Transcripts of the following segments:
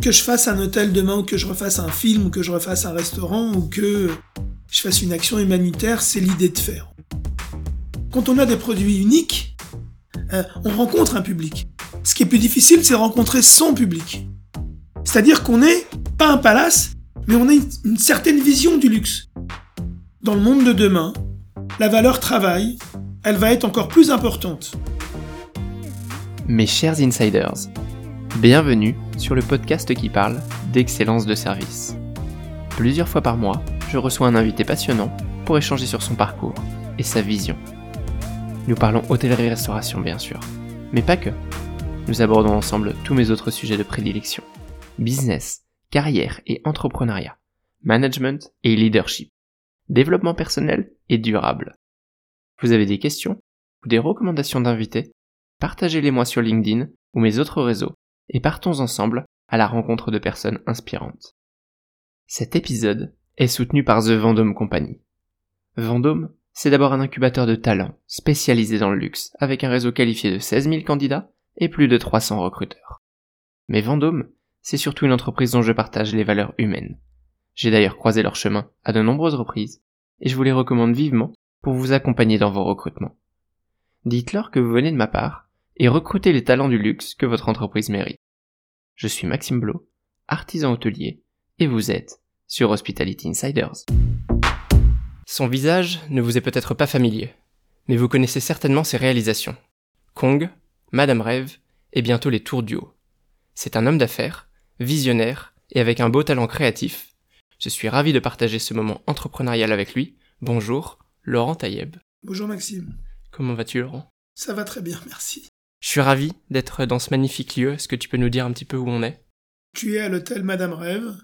Que je fasse un hôtel demain ou que je refasse un film ou que je refasse un restaurant ou que je fasse une action humanitaire, c'est l'idée de faire. Quand on a des produits uniques, euh, on rencontre un public. Ce qui est plus difficile, c'est rencontrer son public. C'est-à-dire qu'on n'est pas un palace, mais on a une certaine vision du luxe. Dans le monde de demain, la valeur travail, elle va être encore plus importante. Mes chers insiders, bienvenue sur le podcast qui parle d'excellence de service. Plusieurs fois par mois, je reçois un invité passionnant pour échanger sur son parcours et sa vision. Nous parlons hôtellerie-restauration bien sûr, mais pas que. Nous abordons ensemble tous mes autres sujets de prédilection. Business, carrière et entrepreneuriat, management et leadership, développement personnel et durable. Vous avez des questions ou des recommandations d'invités? Partagez-les moi sur LinkedIn ou mes autres réseaux et partons ensemble à la rencontre de personnes inspirantes. Cet épisode est soutenu par The Vendôme Company. Vendôme, c'est d'abord un incubateur de talents spécialisé dans le luxe avec un réseau qualifié de 16 000 candidats et plus de 300 recruteurs. Mais Vendôme, c'est surtout une entreprise dont je partage les valeurs humaines. J'ai d'ailleurs croisé leur chemin à de nombreuses reprises et je vous les recommande vivement pour vous accompagner dans vos recrutements. Dites-leur que vous venez de ma part et recrutez les talents du luxe que votre entreprise mérite. Je suis Maxime Blo, artisan hôtelier, et vous êtes sur Hospitality Insiders. Son visage ne vous est peut-être pas familier, mais vous connaissez certainement ses réalisations. Kong, Madame Rêve et bientôt les Tours du Haut. C'est un homme d'affaires, visionnaire et avec un beau talent créatif. Je suis ravi de partager ce moment entrepreneurial avec lui. Bonjour, Laurent Taïeb. Bonjour Maxime. Comment vas-tu Laurent? Ça va très bien, merci. Je suis ravi d'être dans ce magnifique lieu. Est-ce que tu peux nous dire un petit peu où on est? Tu es à l'hôtel Madame Rêve,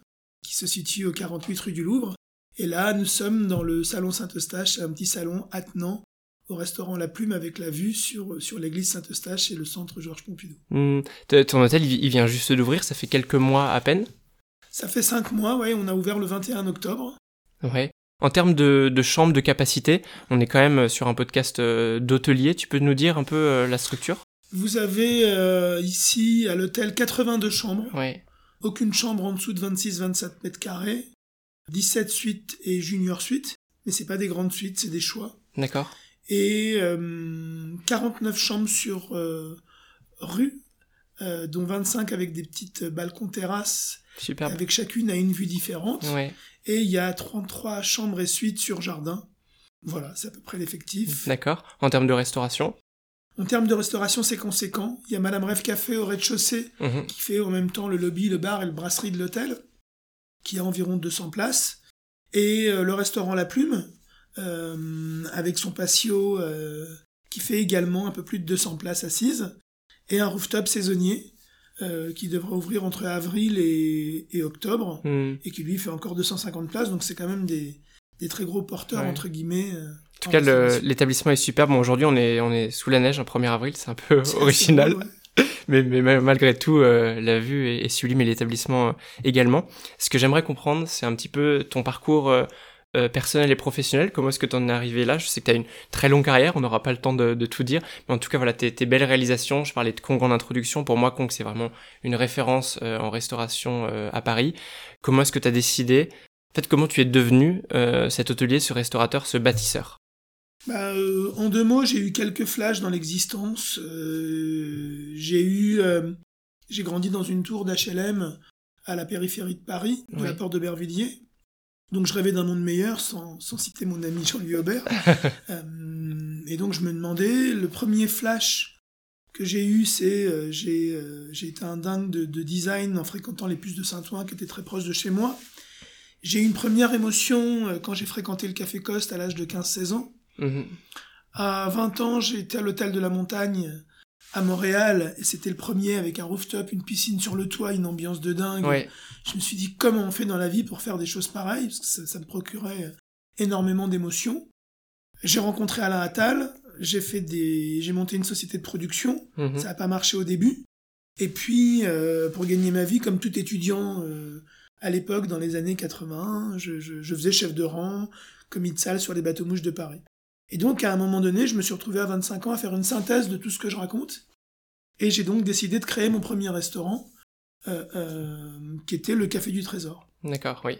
qui se situe au 48 rue du Louvre. Et là, nous sommes dans le salon Saint-Eustache, un petit salon attenant au restaurant La Plume avec la vue sur, sur l'église Saint-Eustache et le centre Georges Pompidou. Hmm, ton hôtel, il vient juste d'ouvrir, ça fait quelques mois à peine? Ça fait cinq mois, ouais, on a ouvert le 21 octobre. Ouais. En termes de, de chambre de capacité, on est quand même sur un podcast euh, d'hôtelier. Tu peux nous dire un peu euh, la structure? Vous avez euh, ici à l'hôtel 82 chambres. Aucune chambre en dessous de 26-27 mètres carrés. 17 suites et junior suites. Mais c'est pas des grandes suites, c'est des choix. D'accord et euh, 49 chambres sur euh, rue, euh, dont 25 avec des petites balcons terrasses, Superbe. avec chacune à une vue différente. Ouais. Et il y a 33 chambres et suites sur jardin. Voilà, c'est à peu près l'effectif. D'accord. En termes de restauration? En termes de restauration, c'est conséquent. Il y a Madame Rêve Café au rez-de-chaussée, Mhm. qui fait en même temps le lobby, le bar et le brasserie de l'hôtel, qui a environ 200 places. Et euh, le restaurant La Plume, euh, avec son patio euh, qui fait également un peu plus de 200 places assises, et un rooftop saisonnier euh, qui devrait ouvrir entre avril et, et octobre, Hmm. et qui lui fait encore 250 places, donc c'est quand même des, des très gros porteurs, Ouais. entre guillemets. En tout cas, l'établissement est superbe. Bon, aujourd'hui, on est, on est sous la neige, un 1er avril, c'est un peu original. Mais, mais ma- malgré tout, euh, la vue est, est sublime et l'établissement euh, également. Ce que j'aimerais comprendre, c'est un petit peu ton parcours euh, euh, personnel et professionnel. Comment est-ce que tu en es arrivé là? Je sais que tu as une très longue carrière, on n'aura pas le temps de, de tout dire. Mais en tout cas, voilà, tes, tes belles réalisations. Je parlais de Kong en introduction. Pour moi, Kong, c'est vraiment une référence euh, en restauration euh, à Paris. Comment est-ce que tu as décidé? En fait, comment tu es devenu euh, cet hôtelier, ce restaurateur, ce bâtisseur? Bah, euh, en deux mots, j'ai eu quelques flashs dans l'existence. Euh, j'ai eu, euh, j'ai grandi dans une tour d'HLM à la périphérie de Paris, de la porte d'Aubervilliers. Donc je rêvais d'un monde meilleur, sans, sans citer mon ami Jean-Louis Aubert. Euh, et donc je me demandais, le premier flash que j'ai eu, c'est euh, j'ai euh, j'ai été un dingue de, de design en fréquentant les puces de Saint-Ouen qui étaient très proches de chez moi. J'ai eu une première émotion quand j'ai fréquenté le Café Coste à l'âge de 15-16 ans. Mhm. À 20 ans, été à l'hôtel de la montagne à Montréal et c'était le premier avec un rooftop, une piscine sur le toit, une ambiance de dingue. Ouais. Je me suis dit comment on fait dans la vie pour faire des choses pareilles? Parce que ça, ça me procurait énormément d'émotions. J'ai rencontré Alain Attal, j'ai fait des, j'ai monté une société de production. Mhm. Ça n'a pas marché au début. Et puis, euh, pour gagner ma vie, comme tout étudiant euh, à l'époque, dans les années 81, je, je, je faisais chef de rang, commis de salle sur les bateaux mouches de Paris. Et donc, à un moment donné, je me suis retrouvé à 25 ans à faire une synthèse de tout ce que je raconte. Et j'ai donc décidé de créer mon premier restaurant qui était le Café du Trésor. D'accord, oui.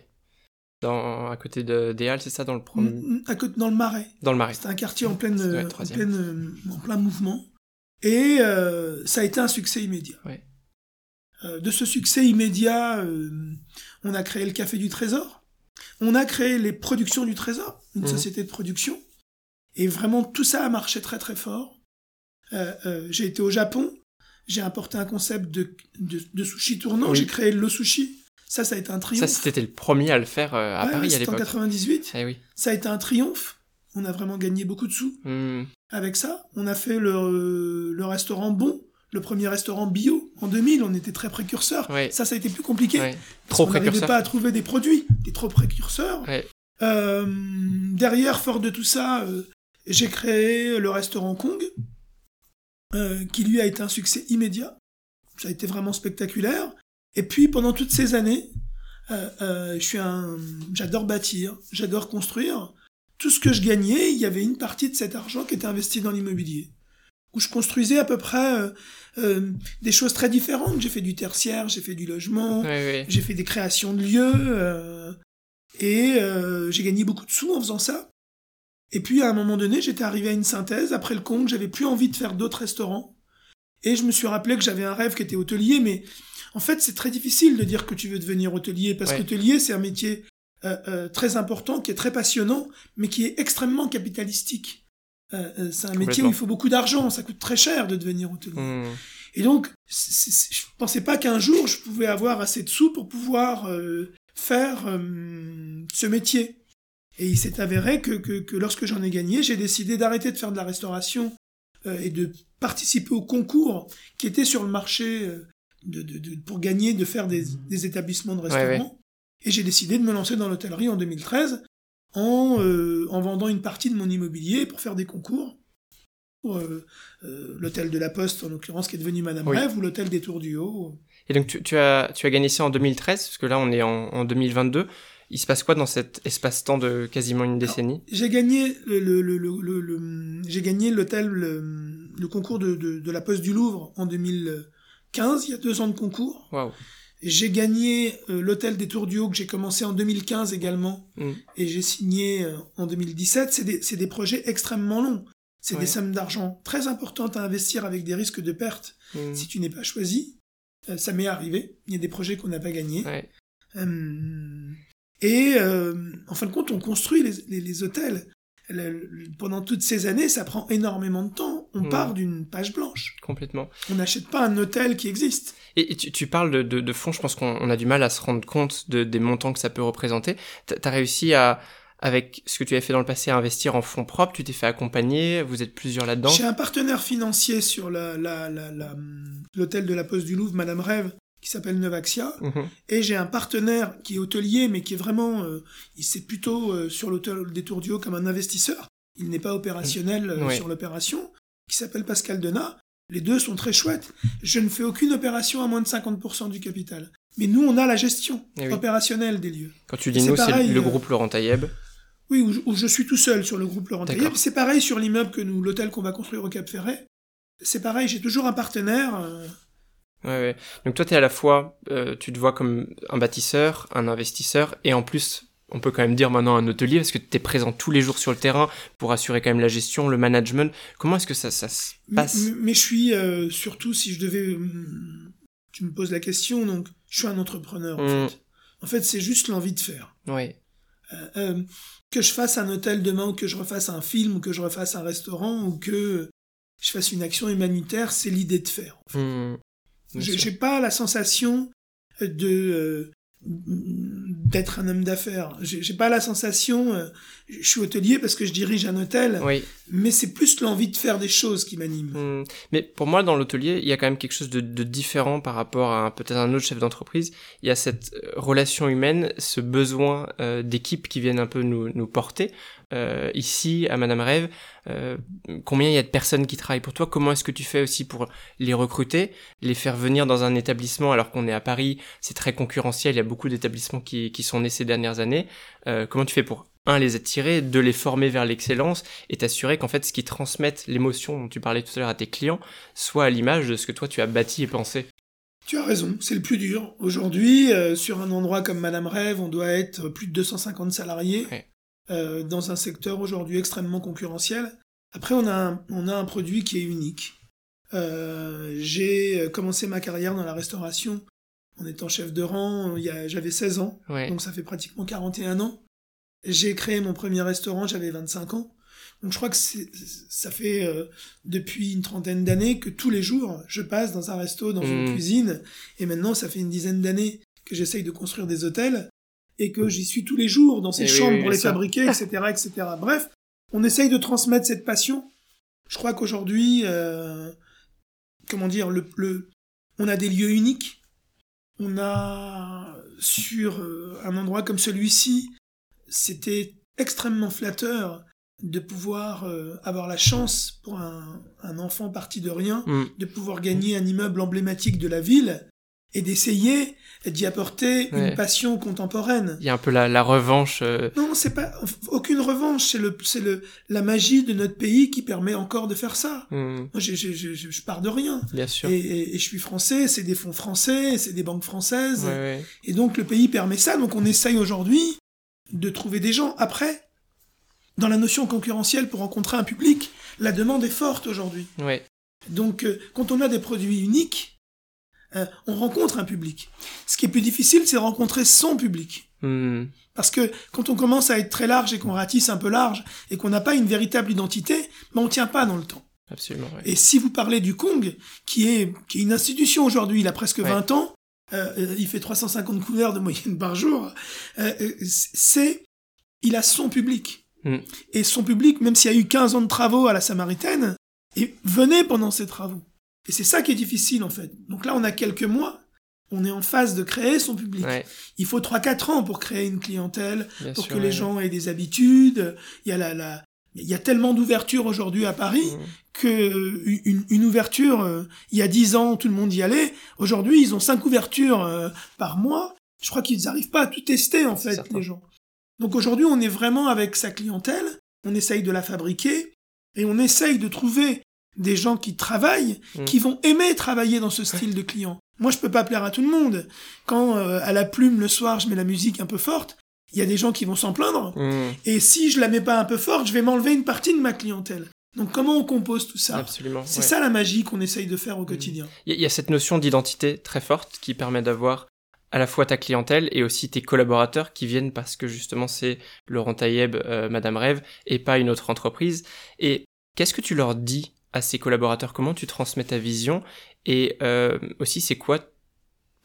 Dans, à côté de, des Halles, c'est ça, dans le premier... Mm, mm, à côté, dans le Marais. Dans le Marais. C'était un quartier en, pleine, en, pleine, en plein mouvement. Et ça a été un succès immédiat. De ce succès immédiat, on a créé le Café du Trésor. On a créé les Productions du Trésor, une mmh. société de production. Et vraiment, tout ça a marché très très fort. Euh, euh, j'ai été au Japon, j'ai importé un concept de, de, sushi tournant, j'ai créé le sushi. Ça, ça a été un triomphe. Ça, c'était le premier à le faire euh, à Paris à l'époque. en 98. Eh oui. Ça a été un triomphe. On a vraiment gagné beaucoup de sous mmh. avec ça. On a fait le, le restaurant Bon, le premier restaurant bio en 2000, on était très précurseurs. Ça, ça a été plus compliqué. Trop on n'arrivait pas à trouver des produits, des trop précurseurs. Euh, derrière, fort de tout ça, euh, j'ai créé le restaurant Kong, euh, qui lui a été un succès immédiat. Ça a été vraiment spectaculaire. Et puis, pendant toutes ces années, je suis un, j'adore bâtir, j'adore construire. Tout ce que je gagnais, il y avait une partie de cet argent qui était investi dans l'immobilier où je construisais à peu près euh, euh, des choses très différentes. J'ai fait du tertiaire, j'ai fait du logement, j'ai fait des créations de lieux, euh, et j'ai gagné beaucoup de sous en faisant ça. Et puis à un moment donné, j'étais arrivé à une synthèse. Après le compte, j'avais plus envie de faire d'autres restaurants. Et je me suis rappelé que j'avais un rêve qui était hôtelier, mais en fait, c'est très difficile de dire que tu veux devenir hôtelier, parce que qu'hôtelier, c'est un métier très important, qui est très passionnant, mais qui est extrêmement capitalistique. Euh, euh, c'est un métier où il faut beaucoup d'argent, ça coûte très cher de devenir hôtelier. Mmh. Et donc, je pensais pas qu'un jour je pouvais avoir assez de sous pour pouvoir euh, faire ce métier. Et il s'est avéré que, que, que lorsque j'en ai gagné, j'ai décidé d'arrêter de faire de la restauration et de participer au concours qui était sur le marché de, de, de, pour gagner, de faire des, des établissements de restaurants. Et j'ai décidé de me lancer dans l'hôtellerie en 2013 en, euh, en vendant une partie de mon immobilier pour faire des concours. Pour euh, euh, l'hôtel de la Poste, en l'occurrence, qui est devenu Madame Rêve, ou l'hôtel des Tours du Haut. Et donc, tu, tu, as, tu as gagné ça en 2013, parce que là, on est en, en 2022. Il se passe quoi dans cet espace-temps de quasiment une décennie J'ai gagné le, le, le, le j'ai gagné l'hôtel le, concours de, de, de, la Poste du Louvre en 2015. Il y a deux ans de concours. Waouh j'ai gagné euh, l'hôtel des Tours du Haut que j'ai commencé en 2015 également mm. et j'ai signé euh, en 2017. C'est des, des, projets extrêmement longs. C'est des sommes d'argent très importantes à investir avec des risques de perte mm. si tu n'es pas choisi. Euh, ça m'est arrivé. Il y a des projets qu'on n'a pas gagnés. Et en fin de compte, on construit les, les, les hôtels pendant toutes ces années, ça prend énormément de temps. On hmm. part d'une page blanche. Complètement. On n'achète pas un hôtel qui existe. Et, tu, parles de, de, de, fonds, je pense qu'on a du mal à se rendre compte de, des montants que ça peut représenter. Tu as réussi à, avec ce que tu as fait dans le passé, à investir en fonds propres, tu t'es fait accompagner, vous êtes plusieurs là-dedans J'ai un partenaire financier sur l'hôtel la, la, la, de la Poste du Louvre, Madame Rêve, qui s'appelle Novaxia. Mhm. Et j'ai un partenaire qui est hôtelier, mais qui est vraiment, euh, il c'est plutôt euh, sur l'hôtel des Tours du Haut comme un investisseur. Il n'est pas opérationnel euh, sur l'opération, qui s'appelle Pascal Denat. Les deux sont très chouettes. Je ne fais aucune opération à moins de 50% du capital. Mais nous, on a la gestion eh opérationnelle des lieux. Quand tu dis nous, c'est le groupe Laurent Taïeb Oui, où, je suis tout seul sur le groupe Laurent Taïeb. C'est pareil sur l'immeuble que nous, l'hôtel qu'on va construire au Cap Ferret. C'est pareil, j'ai toujours un partenaire. Ouais, ouais. Donc toi, tu es à la fois, euh, tu te vois comme un bâtisseur, un investisseur, et en plus, on peut quand même dire maintenant un hôtelier, parce que tu es présent tous les jours sur le terrain pour assurer quand même la gestion, le management. Comment est-ce que ça, ça se passe mais, je suis, euh, surtout si je devais... Hmm, tu me poses la question, donc je suis un entrepreneur, en mmh. fait. En fait, c'est juste l'envie de faire. Oui. Euh, que je fasse un hôtel demain, ou que je refasse un film, ou que je refasse un restaurant, ou que je fasse une action humanitaire, c'est l'idée de faire. En fait. Mmh. J'ai pas la sensation de euh, d'être un homme d'affaires. J'ai pas la sensation, euh, je suis hôtelier parce que je dirige un hôtel, oui. mais c'est plus l'envie de faire des choses qui m'anime. Hmm. Mais pour moi, dans l'hôtelier, il y a quand même quelque chose de, de différent par rapport à peut-être un autre chef d'entreprise. Il y a cette euh, relation humaine, ce besoin d'équipe qui viennent un peu nous, nous porter. Euh, ici à Madame Rêve, euh, combien il y a de personnes qui travaillent pour toi? Comment est-ce que tu fais aussi pour les recruter, les faire venir dans un établissement alors qu'on est à Paris, c'est très concurrentiel, il y a beaucoup d'établissements qui, qui sont nés ces dernières années. Euh, comment tu fais pour un les attirer, deux les former vers l'excellence et t'assurer qu'en fait ce qui transmette l'émotion dont tu parlais tout à l'heure à tes clients soit à l'image de ce que toi tu as bâti et pensé Tu as raison, c'est le plus dur. Aujourd'hui, euh, sur un endroit comme Madame Rêve, on doit être plus de 250 salariés Ouais. euh, dans un secteur aujourd'hui extrêmement concurrentiel. Après, on a un, on a un produit qui est unique. Euh, J'ai commencé ma carrière dans la restauration en étant chef de rang. J'avais 16 ans, Ouais. donc ça fait pratiquement 41 ans. J'ai créé mon premier restaurant, j'avais 25 ans. Donc je crois que ça fait euh, depuis une trentaine d'années que tous les jours, je passe dans un resto, dans une Mm. cuisine. Et maintenant, ça fait une dizaine d'années que j'essaye de construire des hôtels et que j'y suis tous les jours dans ces Eh chambres oui, pour les ça. fabriquer, etc., etc. Bref, on essaye de transmettre cette passion. Je crois qu'aujourd'hui, euh, comment dire, le, le, on a des lieux uniques. On a sur euh, un endroit comme celui-ci, c'était extrêmement flatteur de pouvoir euh, avoir la chance pour un, un enfant parti de rien Mm. de pouvoir gagner un immeuble emblématique de la ville et d'essayer d'y apporter Ouais. une passion contemporaine. Il y a un peu la, la revanche. euh, Non, c'est pas aucune revanche, c'est le c'est le la magie de notre pays qui permet encore de faire ça. mm, Moi, j'ai- j'ai- j'ai- je pars de rien. bien sûr. Et, et- et je suis français, c'est des fonds français, c'est des banques françaises. Ouais, ouais. Et donc le pays permet ça, donc on essaye aujourd'hui de trouver des gens. Après, dans la notion concurrentielle pour rencontrer un public, la demande est forte aujourd'hui. Ouais. Donc euh, quand on a des produits uniques, euh, on rencontre un public. Ce qui est plus difficile, c'est rencontrer son public. Mm. Parce que quand on commence à être très large et qu'on ratisse un peu large et qu'on n'a pas une véritable identité, ben on tient pas dans le temps. Absolument. ouais. Et si vous parlez du Kong, qui est, qui est une institution aujourd'hui, il a presque Ouais. 20 ans, euh, euh, il fait 350 couverts de moyenne par jour, euh, euh, c'est, il a son public. Mm. Et son public, même s'il y a eu 15 ans de travaux à la Samaritaine, et venait pendant ces travaux. Et c'est ça qui est difficile en fait. Donc là, on a quelques mois, on est en phase de créer son public. Ouais, Il faut 3-4 ans pour créer une clientèle, bien pour sûr, que ouais. les gens aient des habitudes. Il y a la, la, il y a tellement d'ouverture aujourd'hui à Paris Mm. que euh, une, une ouverture, euh, il y a 10 ans, tout le monde y allait. Aujourd'hui, ils ont cinq ouvertures euh, par mois. Je crois qu'ils n'arrivent pas à tout tester, en fait, les gens. Donc aujourd'hui, on est vraiment avec sa clientèle, on essaye de la fabriquer, et on essaye de trouver des gens qui travaillent, Mm. qui vont aimer travailler dans ce style de client. Moi, je peux pas plaire à tout le monde. Quand euh, à la plume, le soir, je mets la musique un peu forte, il y a des gens qui vont s'en plaindre. Mm. Et si je la mets pas un peu forte, je vais m'enlever une partie de ma clientèle. Donc comment on compose tout ça Absolument. C'est ouais. ça la magie qu'on essaye de faire au quotidien. Il y, a- il y a cette notion d'identité très forte qui permet d'avoir à la fois ta clientèle et aussi tes collaborateurs qui viennent parce que justement c'est Laurent Taïeb, euh, Madame Rêve et pas une autre entreprise. Et qu'est-ce que tu leur dis à ces collaborateurs? Comment tu transmets ta vision? Et euh, aussi c'est quoi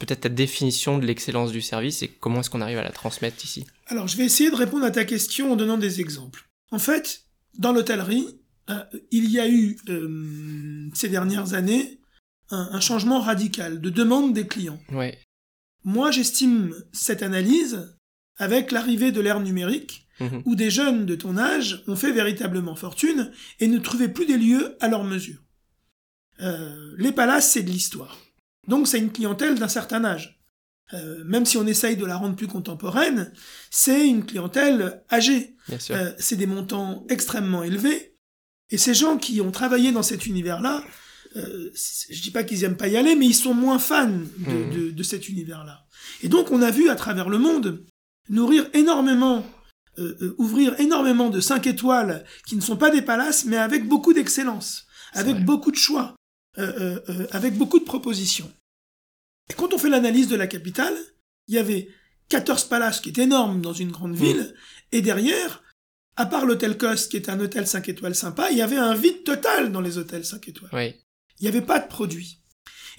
peut-être ta définition de l'excellence du service et comment est-ce qu'on arrive à la transmettre ici Alors je vais essayer de répondre à ta question en donnant des exemples. En fait, dans l'hôtellerie, euh, il y a eu euh, ces dernières années un, un changement radical de demande des clients. Ouais. Moi, j'estime cette analyse avec l'arrivée de l'ère numérique Mhm. où des jeunes de ton âge ont fait véritablement fortune et ne trouvaient plus des lieux à leur mesure. Euh, les palaces, c'est de l'histoire. Donc c'est une clientèle d'un certain âge. Euh, même si on essaye de la rendre plus contemporaine, c'est une clientèle âgée. Euh, c'est des montants extrêmement élevés. Et ces gens qui ont travaillé dans cet univers-là, euh, je dis pas qu'ils aiment pas y aller, mais ils sont moins fans de, Mhm. de- de cet univers-là. Et donc on a vu à travers le monde nourrir énormément, euh, ouvrir énormément de 5 étoiles qui ne sont pas des palaces, mais avec beaucoup d'excellence, avec beaucoup de choix, euh, euh, euh, avec beaucoup de propositions. Et quand on fait l'analyse de la capitale, il y avait 14 palaces qui est énorme dans une grande ville, et derrière, à part l'hôtel Coste, qui est un hôtel 5 étoiles sympa, il y avait un vide total dans les hôtels 5 étoiles. Ouais. Il n'y avait pas de produit.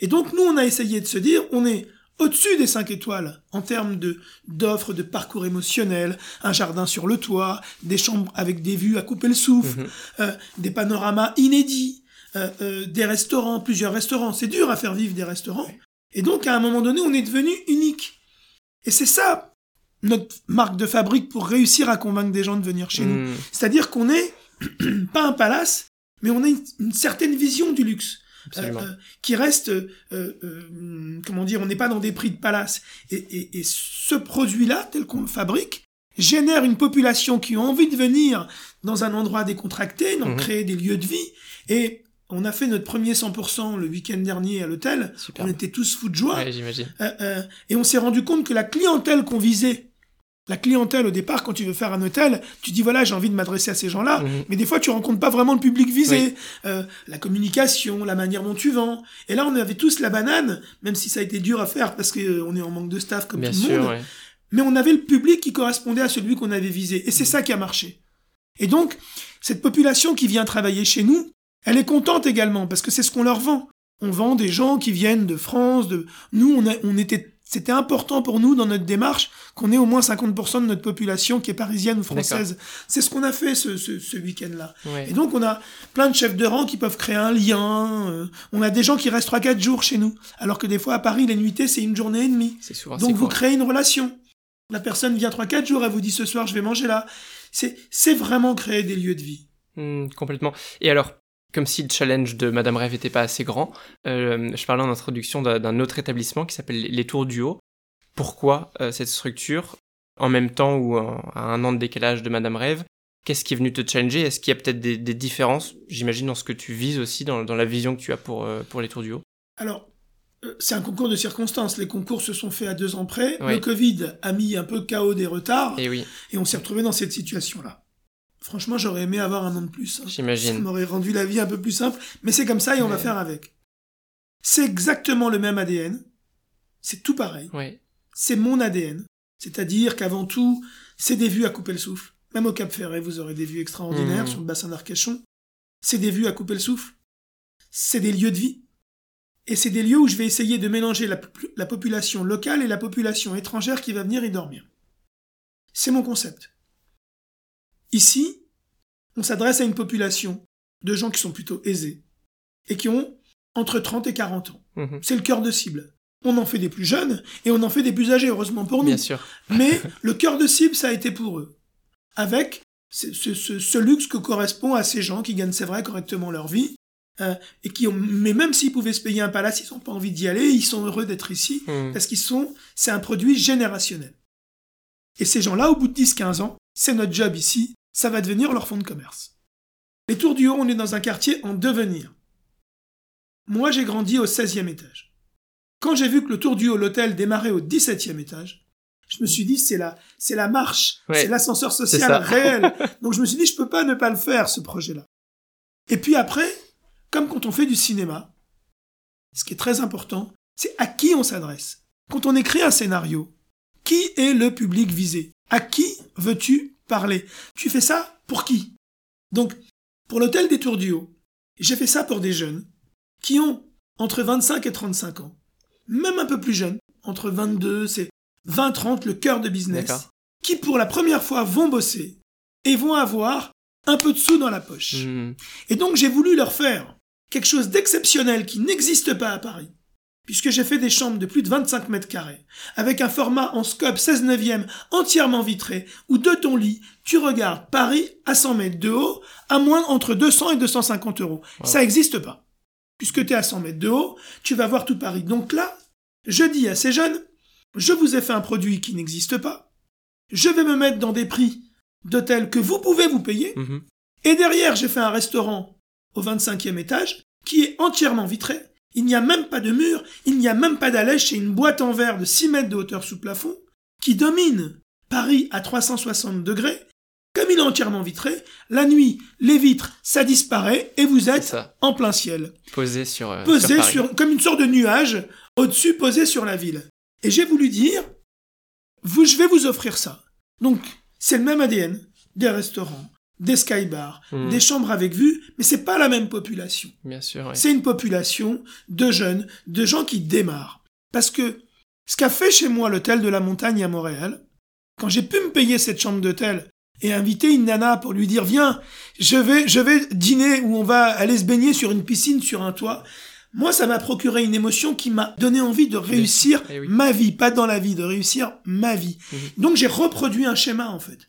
Et donc, nous, on a essayé de se dire, on est au-dessus des 5 étoiles en termes de d'offres de parcours émotionnel, un jardin sur le toit, des chambres avec des vues à couper le souffle, Mhm. euh, des panoramas inédits, euh, euh, des restaurants, plusieurs restaurants. C'est dur à faire vivre des restaurants. Et donc, à un moment donné, on est devenu unique. Et c'est ça, notre marque de fabrique pour réussir à convaincre des gens de venir chez nous. Mm. C'est-à-dire qu'on est pas un palace, mais on a une, une certaine vision du luxe. Euh, euh, qui reste, euh, euh, comment dire, on n'est pas dans des prix de palace. Et, et, et ce produit-là, tel qu'on le fabrique, génère une population qui a envie de venir dans un endroit décontracté, donc Mhm. créer des lieux de vie. Et On a fait notre premier 100% le week-end dernier à l'hôtel. On était tous fous de joie. Ouais. Euh, euh, et on s'est rendu compte que la clientèle qu'on visait, la clientèle au départ, quand tu veux faire un hôtel, tu dis voilà, j'ai envie de m'adresser à ces gens-là, Mhm. mais des fois tu rencontres pas vraiment le public visé. Oui. Euh, la communication, la manière dont tu vends. Et là, on avait tous la banane, même si ça a été dur à faire parce qu'on est en manque de staff comme Bien tout le monde. ouais. Mais on avait le public qui correspondait à celui qu'on avait visé. Et c'est ça qui a marché. Et donc, cette population qui vient travailler chez nous, elle est contente également parce que c'est ce qu'on leur vend. On vend des gens qui viennent de France, de nous, on, a- on était, c'était important pour nous dans notre démarche qu'on ait au moins 50% de notre population qui est parisienne ou française. C'est ce qu'on a fait ce, ce, ce week-end-là. Ouais. Et donc, on a plein de chefs de rang qui peuvent créer un lien. euh, on a des gens qui restent 3-4 jours chez nous. Alors que des fois, à Paris, les nuitées, c'est une journée et demie. Souvent Donc vous créez une relation. La personne vient 3-4 jours, elle vous dit ce soir je vais manger là. C'est, c'est vraiment créer des lieux de vie. Hmm, complètement. Et alors, comme si le challenge de Madame Rêve n'était pas assez grand, euh, je parlais en introduction d'un autre établissement qui s'appelle les Tours du Haut. Pourquoi euh, cette structure, en même temps ou en- à un an de décalage de Madame Rêve? Qu'est-ce qui est venu te challenger? Est-ce qu'il y a peut-être des, des différences, j'imagine, dans ce que tu vises aussi, dans, dans la vision que tu as pour, euh, pour les Tours du Haut? Alors, c'est un concours de circonstances. Les concours se sont faits à deux ans près. Oui. Le Covid a mis un peu KO des retards Et oui, et on s'est retrouvé dans cette situation-là. Franchement, j'aurais aimé avoir un an de plus. hein. Ça j'imagine. m'aurait rendu la vie un peu plus simple, mais c'est comme ça et on va faire avec. C'est exactement le même ADN. C'est tout pareil. Ouais. c'est mon ADN. C'est-à-dire qu'avant tout, c'est des vues à couper le souffle. Même au Cap Ferret, vous aurez des vues extraordinaires Mmh. sur le bassin d'Arcachon. C'est des vues à couper le souffle. C'est des lieux de vie. Et c'est des lieux où je vais essayer de mélanger la population locale et la population étrangère qui va venir y dormir. C'est mon concept. Ici, on s'adresse à une population de gens qui sont plutôt aisés et qui ont entre 30 et 40 ans. Mhm. C'est le cœur de cible. On en fait des plus jeunes et on en fait des plus âgés, heureusement pour nous. Bien sûr. Mais le cœur de cible, ça a été pour eux. Avec ce, ce- ce- ce luxe que correspond à ces gens qui gagnent, c'est vrai, correctement leur vie. euh, et qui ont, mais même s'ils pouvaient se payer un palace, ils n'ont pas envie d'y aller, ils sont heureux d'être ici, Hmm. parce qu'ils sont, c'est un produit générationnel. Et ces gens-là, au bout de 10-15 ans, c'est notre job ici, ça va devenir leur fonds de commerce. Les Tours du Haut, on est dans un quartier en devenir. Moi, j'ai grandi au 16e étage. Quand j'ai vu que le Tour du Haut, l'hôtel, démarrait au 17e étage, je me suis dit, c'est la, c'est la marche, Ouais. c'est l'ascenseur social réel. Donc je me suis dit, je peux pas ne pas le faire, ce projet-là. Et puis après, comme quand on fait du cinéma, ce qui est très important, c'est à qui on s'adresse. Quand on écrit un scénario, qui est le public visé? À qui veux-tu parler Tu fais ça pour qui? Donc, pour l'hôtel des Tours du Haut, j'ai fait ça pour des jeunes qui ont entre 25 et 35 ans, même un peu plus jeunes, entre 22, c'est 20-30, le cœur de business, qui pour la première fois vont bosser et vont avoir un peu de sous dans la poche. Hmm. Et donc j'ai voulu leur faire quelque chose d'exceptionnel qui n'existe pas à Paris. Puisque j'ai fait des chambres de plus de 25 mètres carrés, avec un format en scope 16 neuvième entièrement vitré, où de ton lit, tu regardes Paris à 100 mètres de haut, à moins entre 200 et 250 euros. Wow. Ça n'existe pas. Puisque tu es à 100 mètres de haut, tu vas voir tout Paris. Donc là, je dis à ces jeunes, je vous ai fait un produit qui n'existe pas, je vais me mettre dans des prix d'hôtels que vous pouvez vous payer, Mhm. et derrière, j'ai fait un restaurant au 25e étage qui est entièrement vitré. Il n'y a même pas de mur, il n'y a même pas d'allège, c'est une boîte en verre de 6 mètres de hauteur sous plafond qui domine Paris à 360 degrés. Comme il est entièrement vitré, la nuit, les vitres, ça disparaît et vous êtes en plein ciel. Posé sur. euh, Posé sur, comme une sorte de nuage, au-dessus, posé sur la ville. Et j'ai voulu dire, vous, je vais vous offrir ça. Donc, c'est le même ADN, des restaurants, des skybars, Hmm. des chambres avec vue, mais c'est pas la même population. Bien sûr. ouais. C'est une population de jeunes, de gens qui démarrent. Parce que ce qu'a fait chez moi l'hôtel de la montagne à Montréal, quand j'ai pu me payer cette chambre d'hôtel et inviter une nana pour lui dire viens, je vais, je vais dîner ou on va aller se baigner sur une piscine, sur un toit. Moi, ça m'a procuré une émotion qui m'a donné envie de réussir Eh oui. ma vie, pas dans la vie, de réussir ma vie. Mhm. Donc j'ai reproduit un schéma en fait.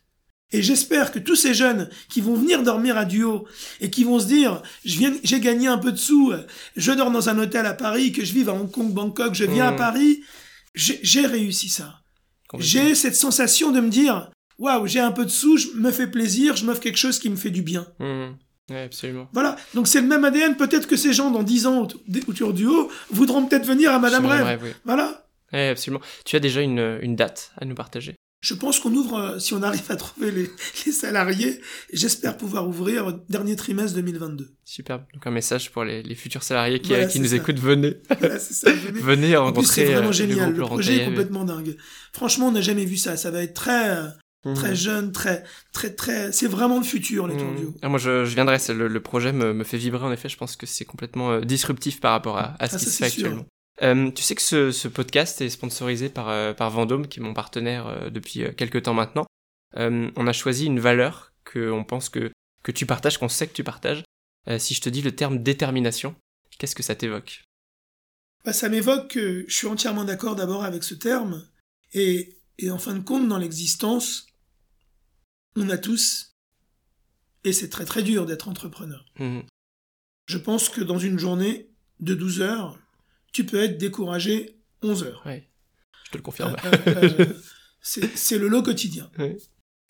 Et j'espère que tous ces jeunes qui vont venir dormir à Duo et qui vont se dire, je viens, j'ai gagné un peu de sous, je dors dans un hôtel à Paris, que je vive à Hong Kong, Bangkok, je viens à Mhm. Paris, j'ai réussi ça. J'ai cette sensation de me dire, waouh, j'ai un peu de sous, je me fais plaisir, je m'offre quelque chose qui me fait du bien. Hmm. Ouais, absolument. Voilà. Donc c'est le même ADN. Peut-être que ces gens, dans 10 ans autour du haut, voudront peut-être venir à Madame Rêve. Voilà. Ouais, absolument. Tu as déjà une, une date à nous partager? Je pense qu'on ouvre, euh, si on arrive à trouver les, les salariés, j'espère pouvoir ouvrir dernier trimestre 2022. Super. Donc un message pour les, les futurs salariés qui, qui nous écoutent, venez. Voilà, ça, venez. venez rencontrer. C'est vraiment euh, génial. Le, projet est complètement dingue. Franchement, on n'a jamais vu ça. Ça va être très, mmh. très jeune, très, très, très. C'est vraiment le futur, les mmh. Ah, moi, je, je viendrai. Le, le projet me, me fait vibrer. En effet, je pense que c'est complètement euh, disruptif par rapport à, à ce ah, qui se fait actuellement. Euh, tu sais que ce, ce, podcast est sponsorisé par, euh, par Vendôme, qui est mon partenaire euh, depuis quelques temps maintenant. on a choisi une valeur que on pense que, que tu partages, qu'on sait que tu partages. si je te dis le terme détermination, qu'est-ce que ça t'évoque? Bah, Ça m'évoque que je suis entièrement d'accord d'abord avec ce terme. Et, et en fin de compte, dans l'existence, on a tous, et c'est très très dur d'être entrepreneur. Mmh. Je pense que dans une journée de 12 heures, tu peux être découragé 11 heures. Je te le confirme. Euh, euh, euh, c'est le lot quotidien.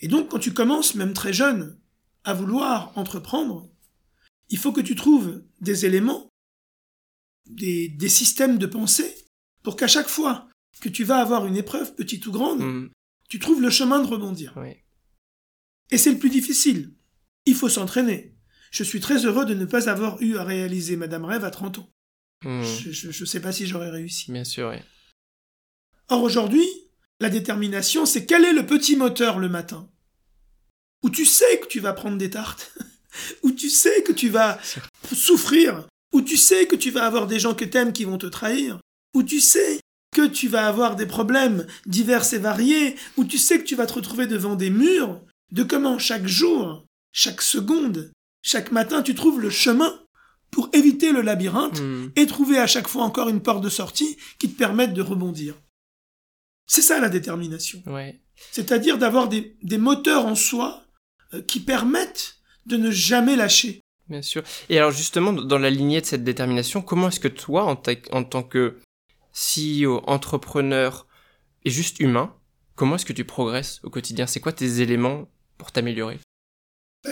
Et donc, quand tu commences, même très jeune, à vouloir entreprendre, il faut que tu trouves des éléments, des, des systèmes de pensée, pour qu'à chaque fois que tu vas avoir une épreuve, petite ou grande, mm. tu trouves le chemin de rebondir. Et c'est le plus difficile. Il faut s'entraîner. Je suis très heureux de ne pas avoir eu à réaliser Madame Rêve à 30 ans. Hmm. Je ne sais pas si j'aurais réussi. Bien sûr, oui. Or aujourd'hui, la détermination, c'est quel est le petit moteur le matin? Où tu sais que tu vas prendre des tartes, où tu sais que tu vas souffrir, où tu sais que tu vas avoir des gens que t'aimes qui vont te trahir, où tu sais que tu vas avoir des problèmes divers et variés, où tu sais que tu vas te retrouver devant des murs, de comment chaque jour, chaque seconde, chaque matin tu trouves le chemin? Pour éviter le labyrinthe hmm. et trouver à chaque fois encore une porte de sortie qui te permette de rebondir. C'est ça la détermination. C'est-à-dire d'avoir des, moteurs en soi euh, qui permettent de ne jamais lâcher. Bien sûr. Et alors justement, dans la lignée de cette détermination, comment est-ce que toi, en, en tant que CEO, entrepreneur et juste humain, comment est-ce que tu progresses au quotidien? C'est quoi tes éléments pour t'améliorer?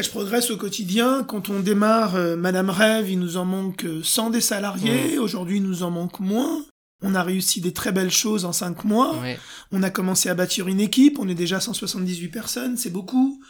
Je progresse au quotidien. Quand on démarre euh, Madame Rêve, il nous en manque 100 des salariés. Mmh. Aujourd'hui, il nous en manque moins. On a réussi des très belles choses en 5 mois. On a commencé à bâtir une équipe. On est déjà 178 personnes. C'est beaucoup.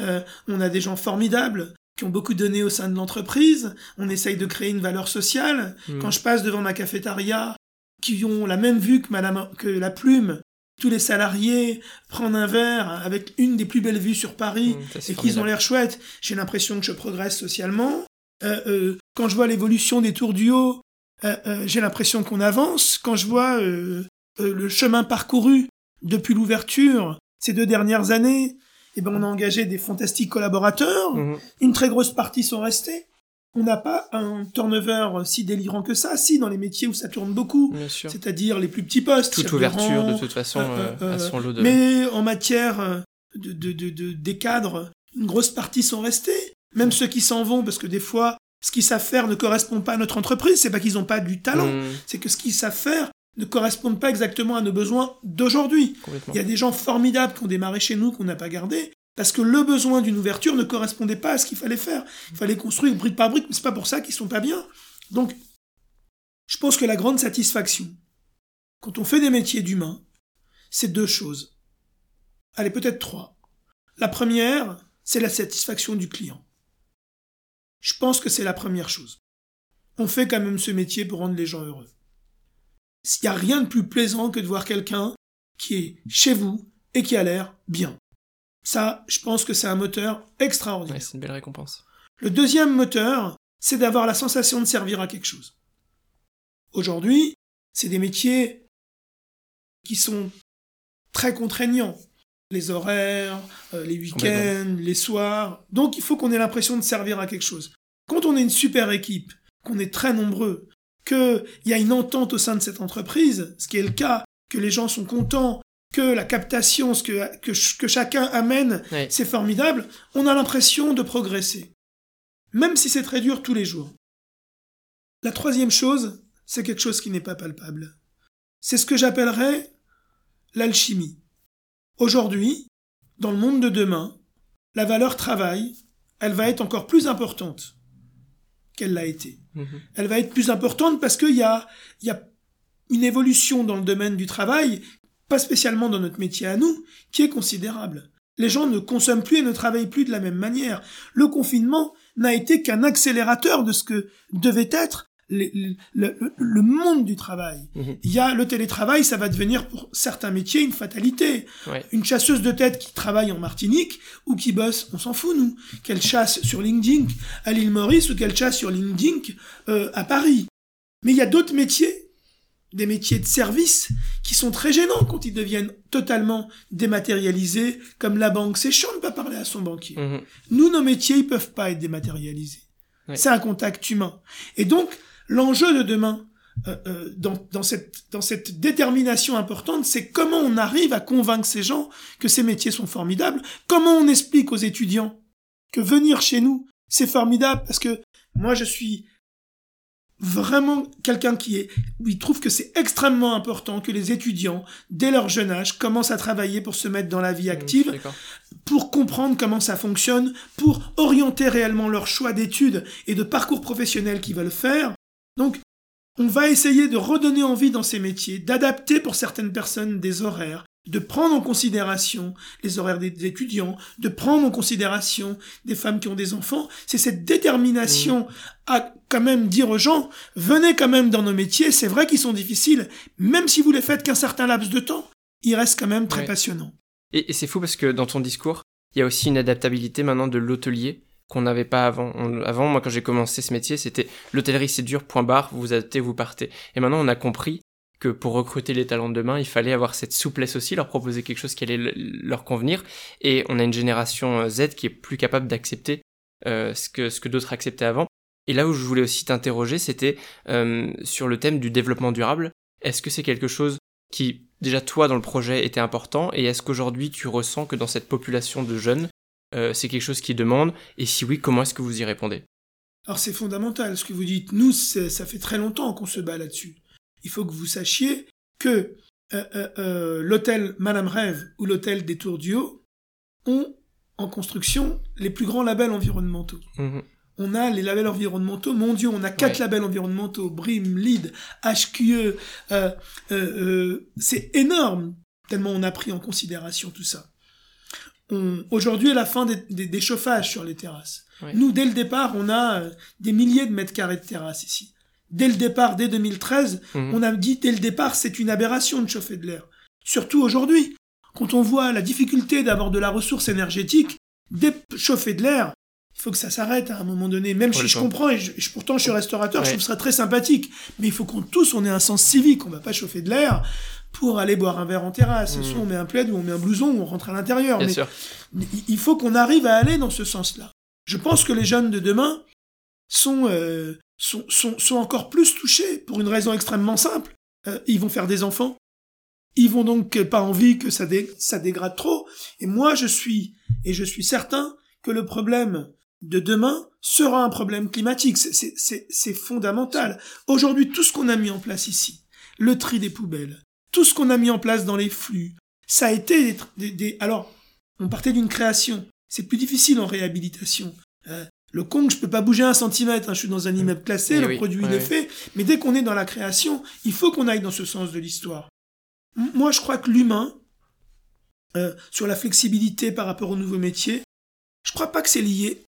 Euh, on a des gens formidables qui ont beaucoup donné au sein de l'entreprise. On essaye de créer une valeur sociale. Mmh. Quand je passe devant ma cafétéria, qui ont la même vue que Madame, que la plume, tous les salariés prendre un verre avec une des plus belles vues sur Paris mmh, et qu'ils ont l'air chouettes, j'ai l'impression que je progresse socialement. Euh, euh, quand je vois l'évolution des tours du haut, euh, j'ai l'impression qu'on avance. Quand je vois le chemin parcouru depuis l'ouverture ces deux dernières années, eh ben on a engagé des fantastiques collaborateurs. Mmh. Une très grosse partie sont restés on n'a pas un turnover si délirant que ça. Si, dans les métiers où ça tourne beaucoup, c'est-à-dire les plus petits postes. Toute ouverture, de toute façon, euh, euh, à son lot de... Mais en matière de, de, de, des cadres, une grosse partie sont restés. Même ceux qui s'en vont, parce que des fois, ce qu'ils savent faire ne correspond pas à notre entreprise. C'est pas qu'ils n'ont pas du talent, mmh. c'est que ce qu'ils savent faire ne correspond pas exactement à nos besoins d'aujourd'hui. Il y a des gens formidables qui ont démarré chez nous qu'on n'a pas gardés, parce que le besoin d'une ouverture ne correspondait pas à ce qu'il fallait faire. Il fallait construire brique par brique, mais c'est pas pour ça qu'ils sont pas bien. Donc, je pense que la grande satisfaction, quand on fait des métiers d'humain, c'est deux choses. Allez, peut-être trois. La première, c'est la satisfaction du client. Je pense que c'est la première chose. On fait quand même ce métier pour rendre les gens heureux. Il n'y a rien de plus plaisant que de voir quelqu'un qui est chez vous et qui a l'air bien. Ça, je pense que c'est un moteur extraordinaire. c'est une belle récompense. Le deuxième moteur, c'est d'avoir la sensation de servir à quelque chose. Aujourd'hui, c'est des métiers qui sont très contraignants. Les horaires, euh, les week-ends, les soirs. Donc il faut qu'on ait l'impression de servir à quelque chose. Quand on est une super équipe, qu'on est très nombreux, qu'il y a une entente au sein de cette entreprise, ce qui est le cas, que les gens sont contents, que la captation, ce que, que, chacun amène, c'est formidable, on a l'impression de progresser. Même si c'est très dur tous les jours. La troisième chose, c'est quelque chose qui n'est pas palpable. C'est ce que j'appellerais l'alchimie. Aujourd'hui, dans le monde de demain, la valeur travail elle va être encore plus importante qu'elle l'a été. Mhm. Elle va être plus importante parce qu'il y a, y a une évolution dans le domaine du travail, pas spécialement dans notre métier à nous, qui est considérable. Les gens ne consomment plus et ne travaillent plus de la même manière. Le confinement n'a été qu'un accélérateur de ce que devait être le, le- le- le monde du travail. Mhm. Il y a le télétravail, ça va devenir pour certains métiers une fatalité. Ouais. Une chasseuse de tête qui travaille en Martinique ou qui bosse, on s'en fout nous. Qu'elle chasse sur LinkedIn à l'île Maurice ou qu'elle chasse sur LinkedIn euh, à Paris. Mais il y a d'autres métiers, des métiers de service, qui sont très gênants quand ils deviennent totalement dématérialisés, comme la banque. C'est chiant de pas parler à son banquier. Mhm. Nous, nos métiers, ils peuvent pas être dématérialisés. C'est un contact humain. Et donc, l'enjeu de demain, euh, euh, dans, dans, cette, dans cette détermination importante, c'est comment on arrive à convaincre ces gens que ces métiers sont formidables, comment on explique aux étudiants que venir chez nous, c'est formidable, parce que moi, je suis vraiment quelqu'un qui est, où il trouve que c'est extrêmement important que les étudiants, dès leur jeune âge, commencent à travailler pour se mettre dans la vie active, D'accord. pour comprendre comment ça fonctionne, pour orienter réellement leur choix d'études et de parcours professionnel qu'ils veulent faire. Donc, on va essayer de redonner envie dans ces métiers, d'adapter pour certaines personnes des horaires, de prendre en considération les horaires des étudiants, de prendre en considération des femmes qui ont des enfants. C'est cette détermination à quand même dire aux gens, venez quand même dans nos métiers, c'est vrai qu'ils sont difficiles, même si vous les faites qu'un certain laps de temps, ils restent quand même très Ouais. passionnants. Et, et c'est fou parce que dans ton discours, il y a aussi une adaptabilité maintenant de l'hôtelier qu'on n'avait pas avant. On- avant, moi, quand j'ai commencé ce métier, c'était l'hôtellerie, c'est dur, point barre, vous vous adaptez, vous partez. Et maintenant, on a compris que pour recruter les talents de demain, il fallait avoir cette souplesse aussi, leur proposer quelque chose qui allait le- leur convenir. Et on a une génération euh, Z qui est plus capable d'accepter euh, ce que, d'autres acceptaient avant. Et là où je voulais aussi t'interroger, c'était euh, sur le thème du développement durable. Est-ce que c'est quelque chose qui, déjà toi, dans le projet, était important? Et est-ce qu'aujourd'hui, tu ressens que dans cette population de jeunes, c'est quelque chose qui demande? Et si oui, comment est-ce que vous y répondez? Alors c'est fondamental ce que vous dites. Nous, ça fait très longtemps qu'on se bat là-dessus. Il faut que vous sachiez que euh, euh, euh, l'hôtel Madame Rêve ou l'hôtel des Tours du Haut ont en construction les plus grands labels environnementaux. Mhm. On a les labels environnementaux mondiaux. On a quatre Ouais. labels environnementaux BRIM, LEED, HQE. c'est énorme tellement on a pris en considération tout ça. Aujourd'hui est la fin des, des- des chauffages sur les terrasses. Ouais. Nous, dès le départ, on a des milliers de mètres carrés de terrasses ici. Dès le départ, dès 2013, Mhm. on a dit dès le départ, c'est une aberration de chauffer de l'air. Surtout aujourd'hui, quand on voit la difficulté d'avoir de la ressource énergétique, dès chauffer de l'air, il faut que ça s'arrête à un moment donné. Même si je comprends, et je- je- pourtant je suis restaurateur, je trouve ça très sympathique, mais il faut qu'on tous, on ait un sens civique, on va pas chauffer de l'air pour aller boire un verre en terrasse. Mhm. Soit on met un plaid ou on met un blouson ou on rentre à l'intérieur. Mais il faut qu'on arrive à aller dans ce sens-là. Je pense que les jeunes de demain sont, euh, sont, encore plus touchés pour une raison extrêmement simple. Euh, ils vont faire des enfants. Ils vont donc pas envie que ça, dé- ça dégrade trop. Et moi, je suis, et je suis certain que le problème de demain sera un problème climatique. C'est- fondamental. Aujourd'hui, tout ce qu'on a mis en place ici, le tri des poubelles, tout ce qu'on a mis en place dans les flux, ça a été des- alors on partait d'une création. C'est plus difficile en réhabilitation. Le Kong, je peux pas bouger un centimètre. hein, je suis dans un immeuble classé, Eh le oui, produit ouais, est fait. Mais dès qu'on est dans la création, il faut qu'on aille dans ce sens de l'histoire. Moi, je crois que l'humain, euh, sur la flexibilité par rapport aux nouveaux métiers, je crois pas que c'est lié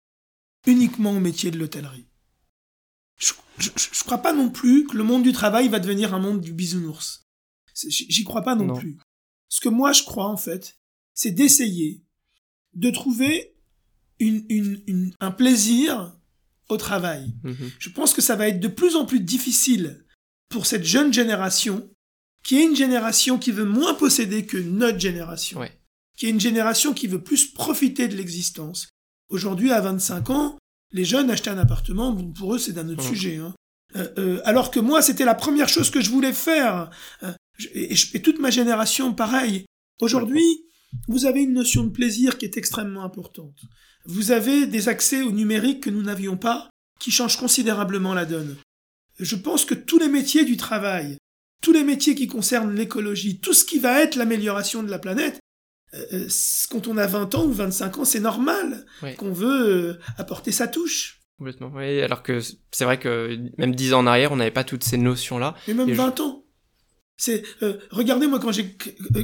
uniquement au métier de l'hôtellerie. Je, je, je crois pas non plus que le monde du travail va devenir un monde du bisounours. J'y j'y crois pas non, Non. plus. Ce que moi je crois en fait, c'est d'essayer de trouver une, une, une- un plaisir au travail. Mhm. Je pense que ça va être de plus en plus difficile pour cette jeune génération, qui est une génération qui veut moins posséder que notre génération, Ouais. qui est une génération qui veut plus profiter de l'existence. Aujourd'hui, à 25 ans, les jeunes acheter un appartement, pour eux, c'est d'un autre sujet. hein. Euh, euh, alors que moi, c'était la première chose que je voulais faire. Euh, et, et toute ma génération, pareil. Aujourd'hui, vous avez une notion de plaisir qui est extrêmement importante. Vous avez des accès au numérique que nous n'avions pas, qui changent considérablement la donne. Je pense que tous les métiers du travail, tous les métiers qui concernent l'écologie, tout ce qui va être l'amélioration de la planète, euh, quand on a 20 ans ou 25 ans, c'est normal qu'on veut euh, apporter sa touche. Complètement, oui. Alors que c'est vrai que même 10 ans en arrière, on n'avait pas toutes ces notions-là. Et même 20 ans. C'est, euh, regardez, moi, quand, j'ai,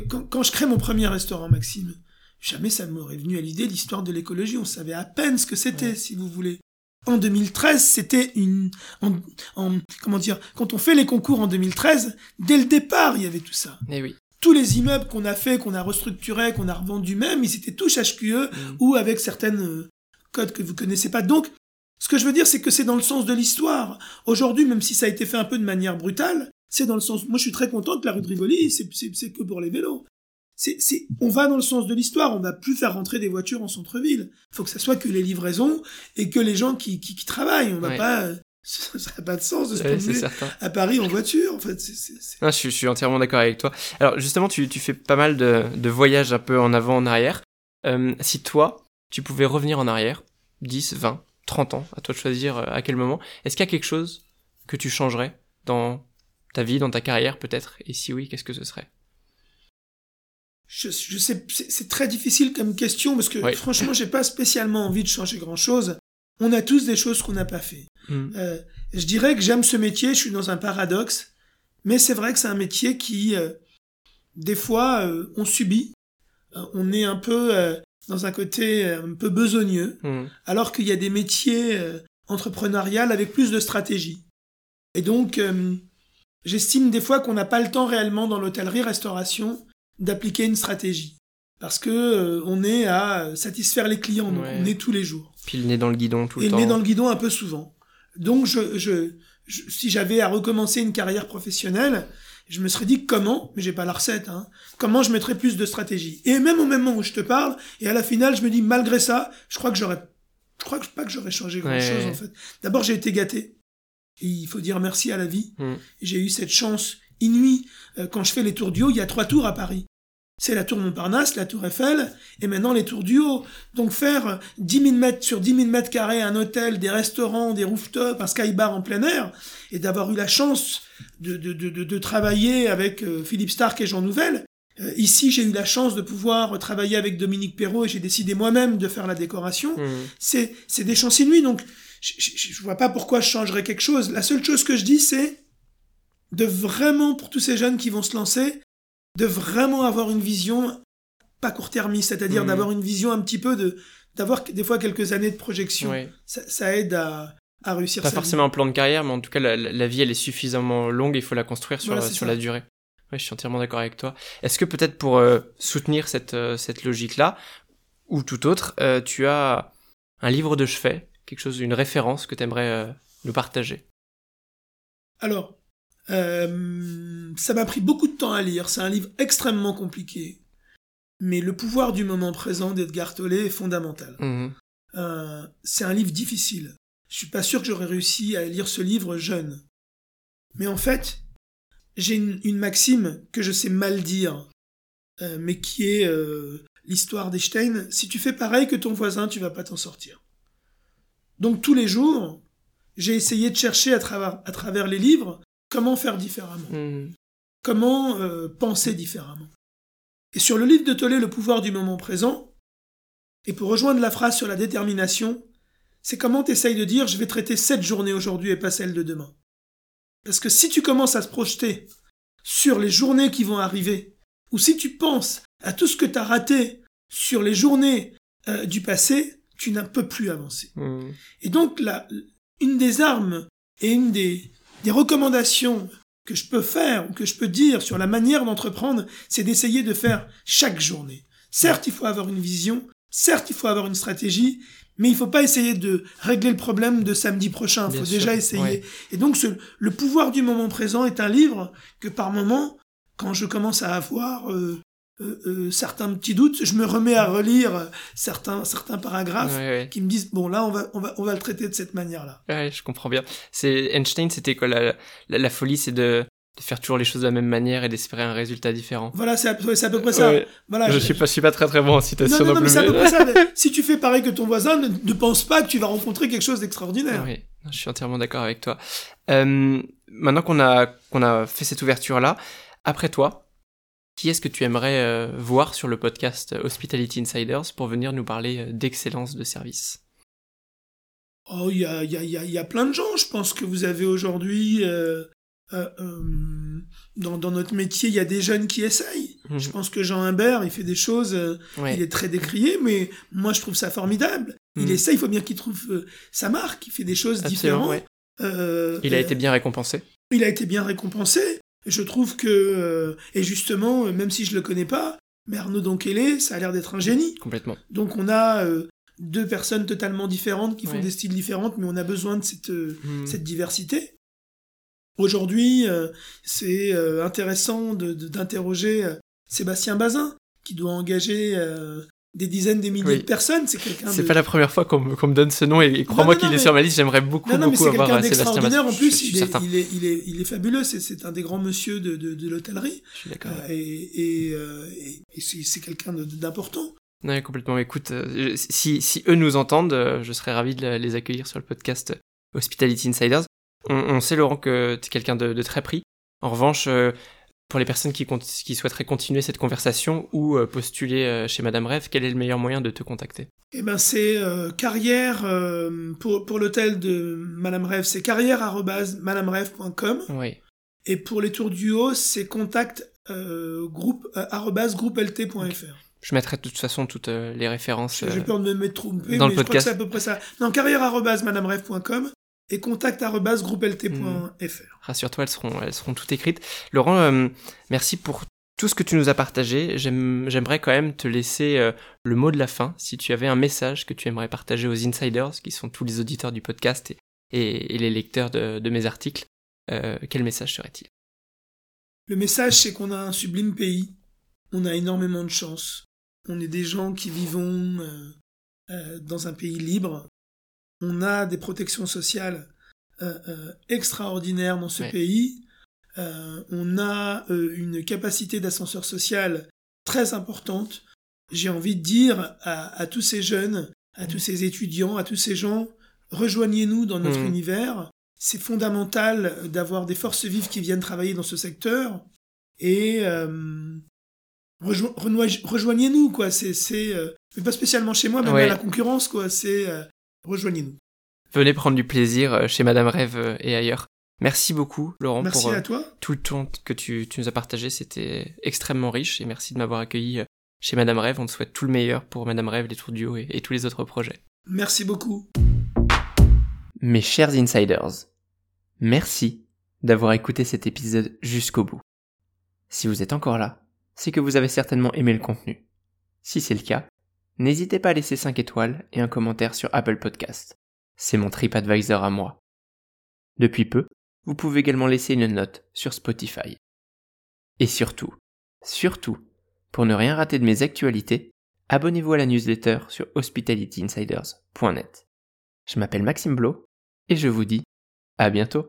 quand, je crée mon premier restaurant, Maxime, jamais ça m'aurait venu à l'idée l'histoire de l'écologie. On savait à peine ce que c'était, si vous voulez. En 2013, c'était une, en, comment dire, quand on fait les concours en 2013, dès le départ, il y avait tout ça. Et eh oui tous les immeubles qu'on a fait, qu'on a restructurés, qu'on a revendus même, ils étaient tous HQE mm. ou avec certaines euh, codes que vous connaissez pas. Donc, ce que je veux dire, c'est que c'est dans le sens de l'histoire. Aujourd'hui, même si ça a été fait un peu de manière brutale, c'est dans le sens. Moi, je suis très content que la rue de Rivoli, c'est que pour les vélos. C'est, on va dans le sens de l'histoire. On va plus faire rentrer des voitures en centre-ville. Il faut que ça soit que les livraisons et que les gens qui, qui, travaillent. On va pas euh, ça n'a pas de sens de se promener à Paris en voiture, en fait. je, suis entièrement d'accord avec toi. Alors, justement, tu, tu fais pas mal de, de, voyages un peu en avant, en arrière. Euh, si toi, tu pouvais revenir en arrière, 10, 20, 30 ans, à toi de choisir euh, à quel moment, est-ce qu'il y a quelque chose que tu changerais dans ta vie, dans ta carrière peut-être? Et si oui, qu'est-ce que ce serait? Je, je sais, c'est très difficile comme question parce que franchement, j'ai pas spécialement envie de changer grand chose. On a tous des choses qu'on n'a pas fait. Hmm. Euh, je dirais que j'aime ce métier, je suis dans un paradoxe, mais c'est vrai que c'est un métier qui, euh, des fois, euh, on subit. On est un peu dans un côté un peu besogneux, hmm. alors qu'il y a des métiers entrepreneuriales avec plus de stratégie. Et donc, j'estime des fois qu'on n'a pas le temps réellement dans l'hôtellerie-restauration d'appliquer une stratégie parce que on est à satisfaire les clients, donc on est tous les jours. Puis le nez dans le guidon tout le temps. Et le nez dans le guidon un peu souvent. Donc, je, je, si j'avais à recommencer une carrière professionnelle, je me serais dit comment, mais j'ai pas la recette, hein, comment je mettrais plus de stratégie. Et même au même moment où je te parle, et à la finale, je me dis, malgré ça, je crois que j'aurais, je crois que pas que j'aurais changé grand chose, en fait. D'abord, j'ai été gâté. Et il faut dire merci à la vie. Mm. J'ai eu cette chance inouïe. Euh, quand je fais les tours du haut, il y a trois tours à Paris. C'est la tour Montparnasse, la tour Eiffel, et maintenant les tours du haut. Donc faire 10 000 mètres sur 10 000 mètres carrés un hôtel, des restaurants, des rooftops, un skybar en plein air, et d'avoir eu la chance de, de, de, de travailler avec euh, Philippe Stark et Jean Nouvel. Euh, ici, j'ai eu la chance de pouvoir travailler avec Dominique Perrault et j'ai décidé moi-même de faire la décoration. Mmh. C'est, c'est des chances inouïes, donc je, je vois pas pourquoi je changerais quelque chose. La seule chose que je dis, c'est de vraiment, pour tous ces jeunes qui vont se lancer, de vraiment avoir une vision pas court-termiste, c'est-à-dire mmh. d'avoir une vision un petit peu de d'avoir des fois quelques années de projection. Ça, aide à, à réussir. Pas forcément un plan de carrière, mais en tout cas la, vie elle est suffisamment longue, il faut la construire sur, sur la durée. Ouais, je suis entièrement d'accord avec toi. Est-ce que peut-être pour euh, soutenir cette, euh, cette logique-là, ou tout autre, euh, tu as un livre de chevet, quelque chose, une référence que tu aimerais nous partager? Alors, euh, ça m'a pris beaucoup de temps à lire, c'est un livre extrêmement compliqué. Mais le pouvoir du moment présent d'Edgar Tolle est fondamental. Mhm. Euh, c'est un livre difficile. Je suis pas sûr que j'aurais réussi à lire ce livre jeune. Mais en fait, j'ai une, maxime que je sais mal dire, euh, mais qui est euh, l'histoire d'Einstein. Si tu fais pareil que ton voisin, tu vas pas t'en sortir. Donc tous les jours, j'ai essayé de chercher à travers, à travers les livres comment faire différemment, hmm. comment euh, penser différemment. Et sur le livre de Tollé, Le pouvoir du moment présent, et pour rejoindre la phrase sur la détermination, c'est comment tu essayes de dire je vais traiter cette journée aujourd'hui et pas celle de demain. Parce que si tu commences à se projeter sur les journées qui vont arriver, ou si tu penses à tout ce que tu as raté sur les journées euh, du passé, tu n'as peux plus avancer. Hmm. Et donc, la, une des armes et une des, des recommandations que je peux faire ou que je peux dire sur la manière d'entreprendre, c'est d'essayer de faire chaque journée. Certes, il faut avoir une vision, certes, il faut avoir une stratégie, mais il faut pas essayer de régler le problème de samedi prochain. Il faut déjà essayer. Et donc, ce, le pouvoir du moment présent est un livre que par moment, quand je commence à avoir euh, euh, euh, certains petits doutes, je me remets à relire certains certains paragraphes qui me disent bon là on va on va on va le traiter de cette manière-là. Ouais, je comprends bien. C'est Einstein, c'était quoi la, la, folie, c'est de de faire toujours les choses de la même manière et d'espérer un résultat différent? Voilà, c'est à, à, peu près ça. Voilà, je, suis pas, je suis pas très très bon en citation non, non, non, mais c'est à peu près ça. si tu fais pareil que ton voisin, ne, pense pas que tu vas rencontrer quelque chose d'extraordinaire. Oui, je suis entièrement d'accord avec toi. Euh, maintenant qu'on a qu'on a fait cette ouverture là, après toi, Qui est-ce que tu aimerais euh, voir sur le podcast Hospitality Insiders pour venir nous parler euh, d'excellence de service? Oh, il y a, y, a, y a, plein de gens. Je pense que vous avez aujourd'hui, euh, euh, euh dans, dans, notre métier, il y a des jeunes qui essayent. Mhm. Je pense que Jean Humbert, il fait des choses, il est très décrié, mais moi je trouve ça formidable. Il mhm. essaye, il faut bien qu'il trouve sa marque, il fait des choses différentes. il a été bien récompensé. Il a été bien récompensé. Je trouve que, euh, et justement, euh, même si je le connais pas, mais Arnaud Donkele, ça a l'air d'être un génie. Complètement. Donc on a euh, deux personnes totalement différentes qui font des styles différents, mais on a besoin de cette, hmm. cette diversité. Aujourd'hui, c'est intéressant d'interroger Sébastien Bazin, qui doit engager des dizaines, des milliers de personnes. C'est quelqu'un. C'est pas la première fois qu'on me, donne ce nom et, crois-moi qu'il est sur ma liste. J'aimerais beaucoup, non, non, beaucoup avoir quelqu'un d'extraordinaire. En plus, il, est, il, est, il, est, il, est, fabuleux. C'est un des grands monsieur de, de, de l'hôtellerie. Je suis d'accord. Euh, et, et, euh, et c'est quelqu'un d'important. Ouais, complètement. Écoute, euh, si, si eux nous entendent, euh, je serais ravi de les accueillir sur le podcast Hospitality Insiders. On, on sait, Laurent, que tu es quelqu'un de, de, très pris. En revanche, pour les personnes qui, qui souhaiteraient continuer cette conversation ou euh, postuler euh, chez Madame Rêve, quel est le meilleur moyen de te contacter? Eh ben c'est euh, carrière pour, pour l'hôtel de Madame Rêve, c'est carrière@madamerêve.com. Oui. Et pour les tours du haut, c'est contact groupe groupelt.fr. Je mettrai de toute façon toutes les références. J'ai peur de me trompé, dans mais le podcast. je crois que c'est à peu près ça. Non, carrière@madamerêve.com et contact.groupelt.fr. Hmm. Rassure-toi, elles seront, elles seront toutes écrites. Laurent, euh, merci pour tout ce que tu nous as partagé. J'aimerais quand même te laisser euh, le mot de la fin. Si tu avais un message que tu aimerais partager aux insiders, qui sont tous les auditeurs du podcast et, et, les lecteurs de, de mes articles, euh, quel message serait-il? Le message, c'est qu'on a un sublime pays. On a énormément de chance. On est des gens qui vivons dans un pays libre, on a des protections sociales euh, euh, extraordinaires dans ce pays. Euh, on a une capacité d'ascenseur social très importante. J'ai envie de dire à, tous ces jeunes, à tous ces étudiants, à tous ces gens, rejoignez-nous dans notre mmh. univers. C'est fondamental d'avoir des forces vives qui viennent travailler dans ce secteur. Et rejoignez-nous, quoi. C'est, mais pas spécialement chez moi, mais à la concurrence, quoi. C'est rejoignez-nous. Venez prendre du plaisir euh, chez Madame Rêve euh, et ailleurs. Merci beaucoup, Laurent, pour euh, toi. tout le temps que tu, nous as partagé. C'était extrêmement riche et merci de m'avoir accueilli chez Madame Rêve. On te souhaite tout le meilleur pour Madame Rêve, les Tours du Haut et, tous les autres projets. Merci beaucoup. Mes chers insiders, merci d'avoir écouté cet épisode jusqu'au bout. Si vous êtes encore là, c'est que vous avez certainement aimé le contenu. Si c'est le cas, n'hésitez pas à laisser 5 étoiles et un commentaire sur Apple Podcast. C'est mon TripAdvisor à moi. Depuis peu, vous pouvez également laisser une note sur Spotify. Et surtout, surtout, pour ne rien rater de mes actualités, abonnez-vous à la newsletter sur hospitalityinsiders.net. Je m'appelle Maxime Blo et je vous dis à bientôt.